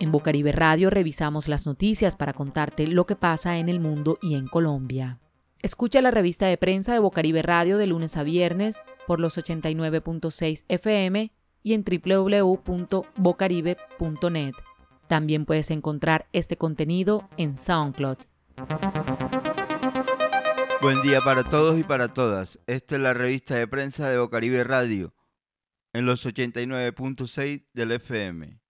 En Bocaribe Radio revisamos las noticias para contarte lo que pasa en el mundo y en Colombia. Escucha la revista de prensa de Bocaribe Radio de lunes a viernes por los 89.6 FM y en www.bocaribe.net. También puedes encontrar este contenido en SoundCloud. Buen día para todos y para todas. Esta es la revista de prensa de Bocaribe Radio en los 89.6 del FM.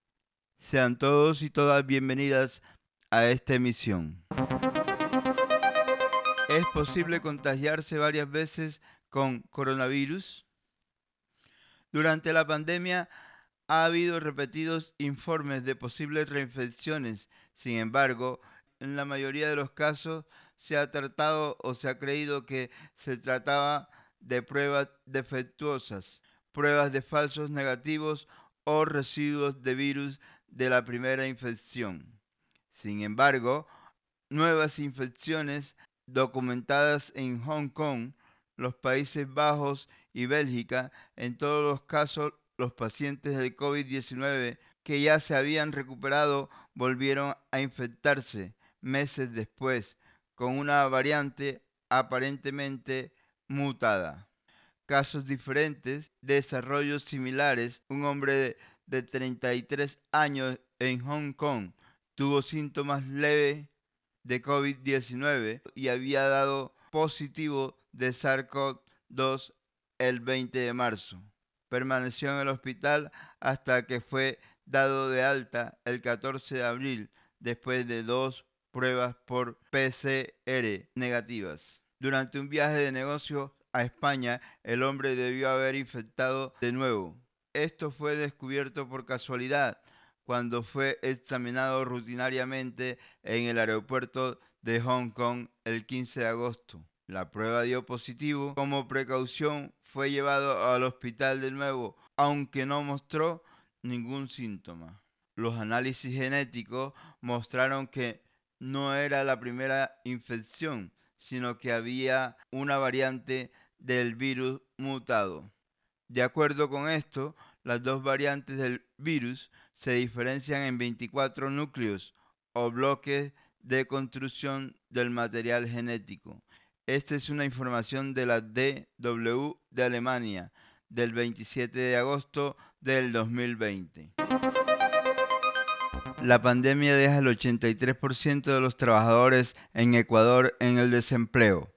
Sean todos y todas bienvenidas a esta emisión. ¿Es posible contagiarse varias veces con coronavirus? Durante la pandemia ha habido repetidos informes de posibles reinfecciones. Sin embargo, en la mayoría de los casos se ha tratado o se ha creído que se trataba de pruebas defectuosas, pruebas de falsos negativos o residuos de virus de la primera infección. Sin embargo, nuevas infecciones documentadas en Hong Kong, los Países Bajos y Bélgica, en todos los casos los pacientes del COVID-19 que ya se habían recuperado volvieron a infectarse meses después con una variante aparentemente mutada. Casos diferentes, desarrollos similares, un hombre de de 33 años en Hong Kong tuvo síntomas leves de COVID-19 y había dado positivo de SARS-CoV-2 el 20 de marzo. Permaneció en el hospital hasta que fue dado de alta el 14 de abril después de dos pruebas por PCR negativas. Durante un viaje de negocio a España, el hombre debió haber infectado de nuevo esto fue descubierto por casualidad cuando fue examinado rutinariamente en el aeropuerto de Hong Kong el 15 de agosto. La prueba dio positivo. Como precaución fue llevado al hospital de nuevo, aunque no mostró ningún síntoma. Los análisis genéticos mostraron que no era la primera infección, sino que había una variante del virus mutado. De acuerdo con esto, las dos variantes del virus se diferencian en 24 núcleos o bloques de construcción del material genético. Esta es una información de la DW de Alemania del 27 de agosto del 2020. La pandemia deja el 83% de los trabajadores en Ecuador en el desempleo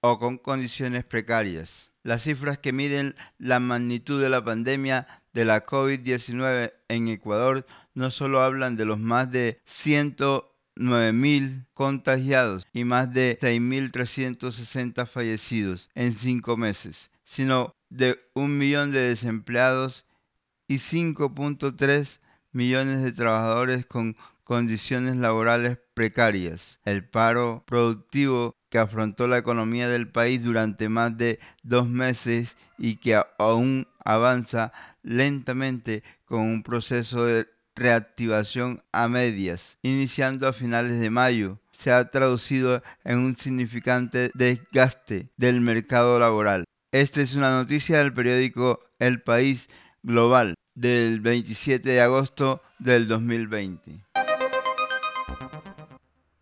o con condiciones precarias. Las cifras que miden la magnitud de la pandemia de la COVID-19 en Ecuador no solo hablan de los más de 109 mil contagiados y más de 6.360 fallecidos en cinco meses, sino de un millón de desempleados y 5.3 millones de trabajadores con condiciones laborales precarias. El paro productivo que afrontó la economía del país durante más de dos meses y que aún avanza lentamente con un proceso de reactivación a medias, iniciando a finales de mayo, se ha traducido en un significante desgaste del mercado laboral. Esta es una noticia del periódico El País Global del 27 de agosto del 2020.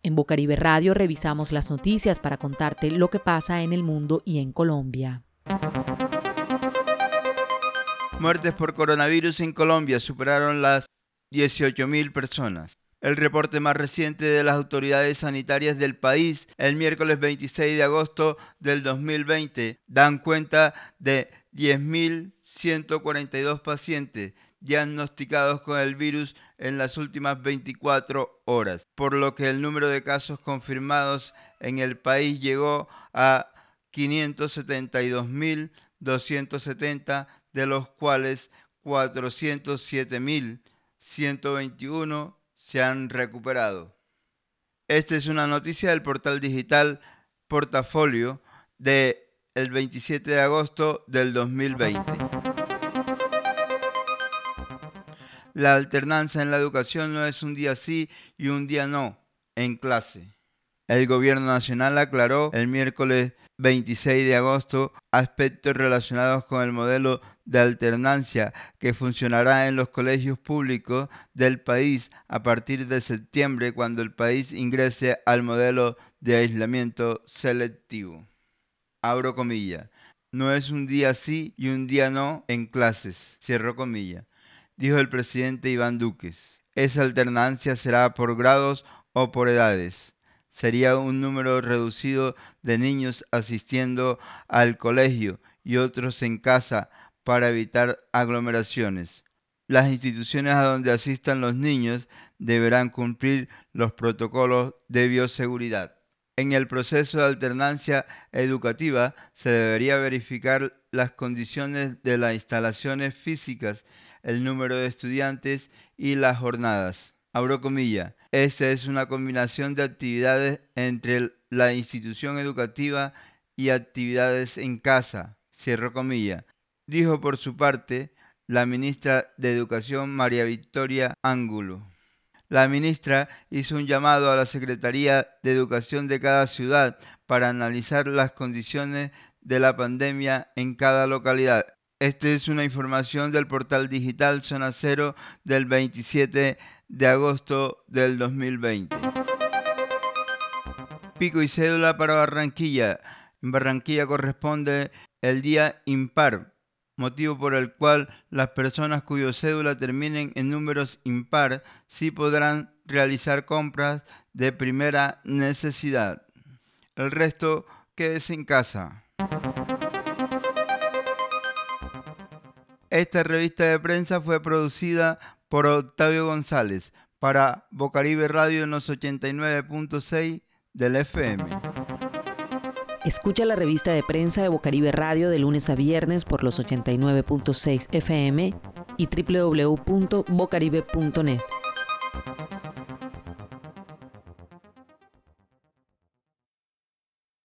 En Bocaribe Radio revisamos las noticias para contarte lo que pasa en el mundo y en Colombia. Muertes por coronavirus en Colombia superaron las 18.000 personas. El reporte más reciente de las autoridades sanitarias del país el miércoles 26 de agosto del 2020 dan cuenta de 10.142 pacientes diagnosticados con el virus en las últimas 24 horas, por lo que el número de casos confirmados en el país llegó a 572.270, de los cuales 407.121 se han recuperado. Esta es una noticia del portal digital Portafolio de el 27 de agosto del 2020. La alternancia en la educación no es un día sí y un día no en clase. El gobierno nacional aclaró el miércoles 26 de agosto aspectos relacionados con el modelo de alternancia que funcionará en los colegios públicos del país a partir de septiembre cuando el país ingrese al modelo de aislamiento selectivo. Abro comillas. No es un día sí y un día no en clases. Cierro comillas. Dijo el presidente Iván Duques. Esa alternancia será por grados o por edades. Sería un número reducido de niños asistiendo al colegio y otros en casa para evitar aglomeraciones. Las instituciones a donde asistan los niños deberán cumplir los protocolos de bioseguridad. En el proceso de alternancia educativa se debería verificar las condiciones de las instalaciones físicas, el número de estudiantes y las jornadas. Abro. Esta es una combinación de actividades entre la institución educativa y actividades en casa. Cierro comilla dijo por su parte la ministra de Educación María Victoria Ángulo. La ministra hizo un llamado a la Secretaría de Educación de cada ciudad para analizar las condiciones de la pandemia en cada localidad. Esta es una información del portal digital Zona Cero del 27 de agosto del 2020. Pico y cédula para Barranquilla. En Barranquilla corresponde el día impar motivo por el cual las personas cuyo cédula terminen en números impar sí podrán realizar compras de primera necesidad. El resto quédese en casa. Esta revista de prensa fue producida por Octavio González para Bocaribe Radio en los 89.6 del FM. Escucha la revista de prensa de Bocaribe Radio de lunes a viernes por los 89.6 FM y www.bocaribe.net.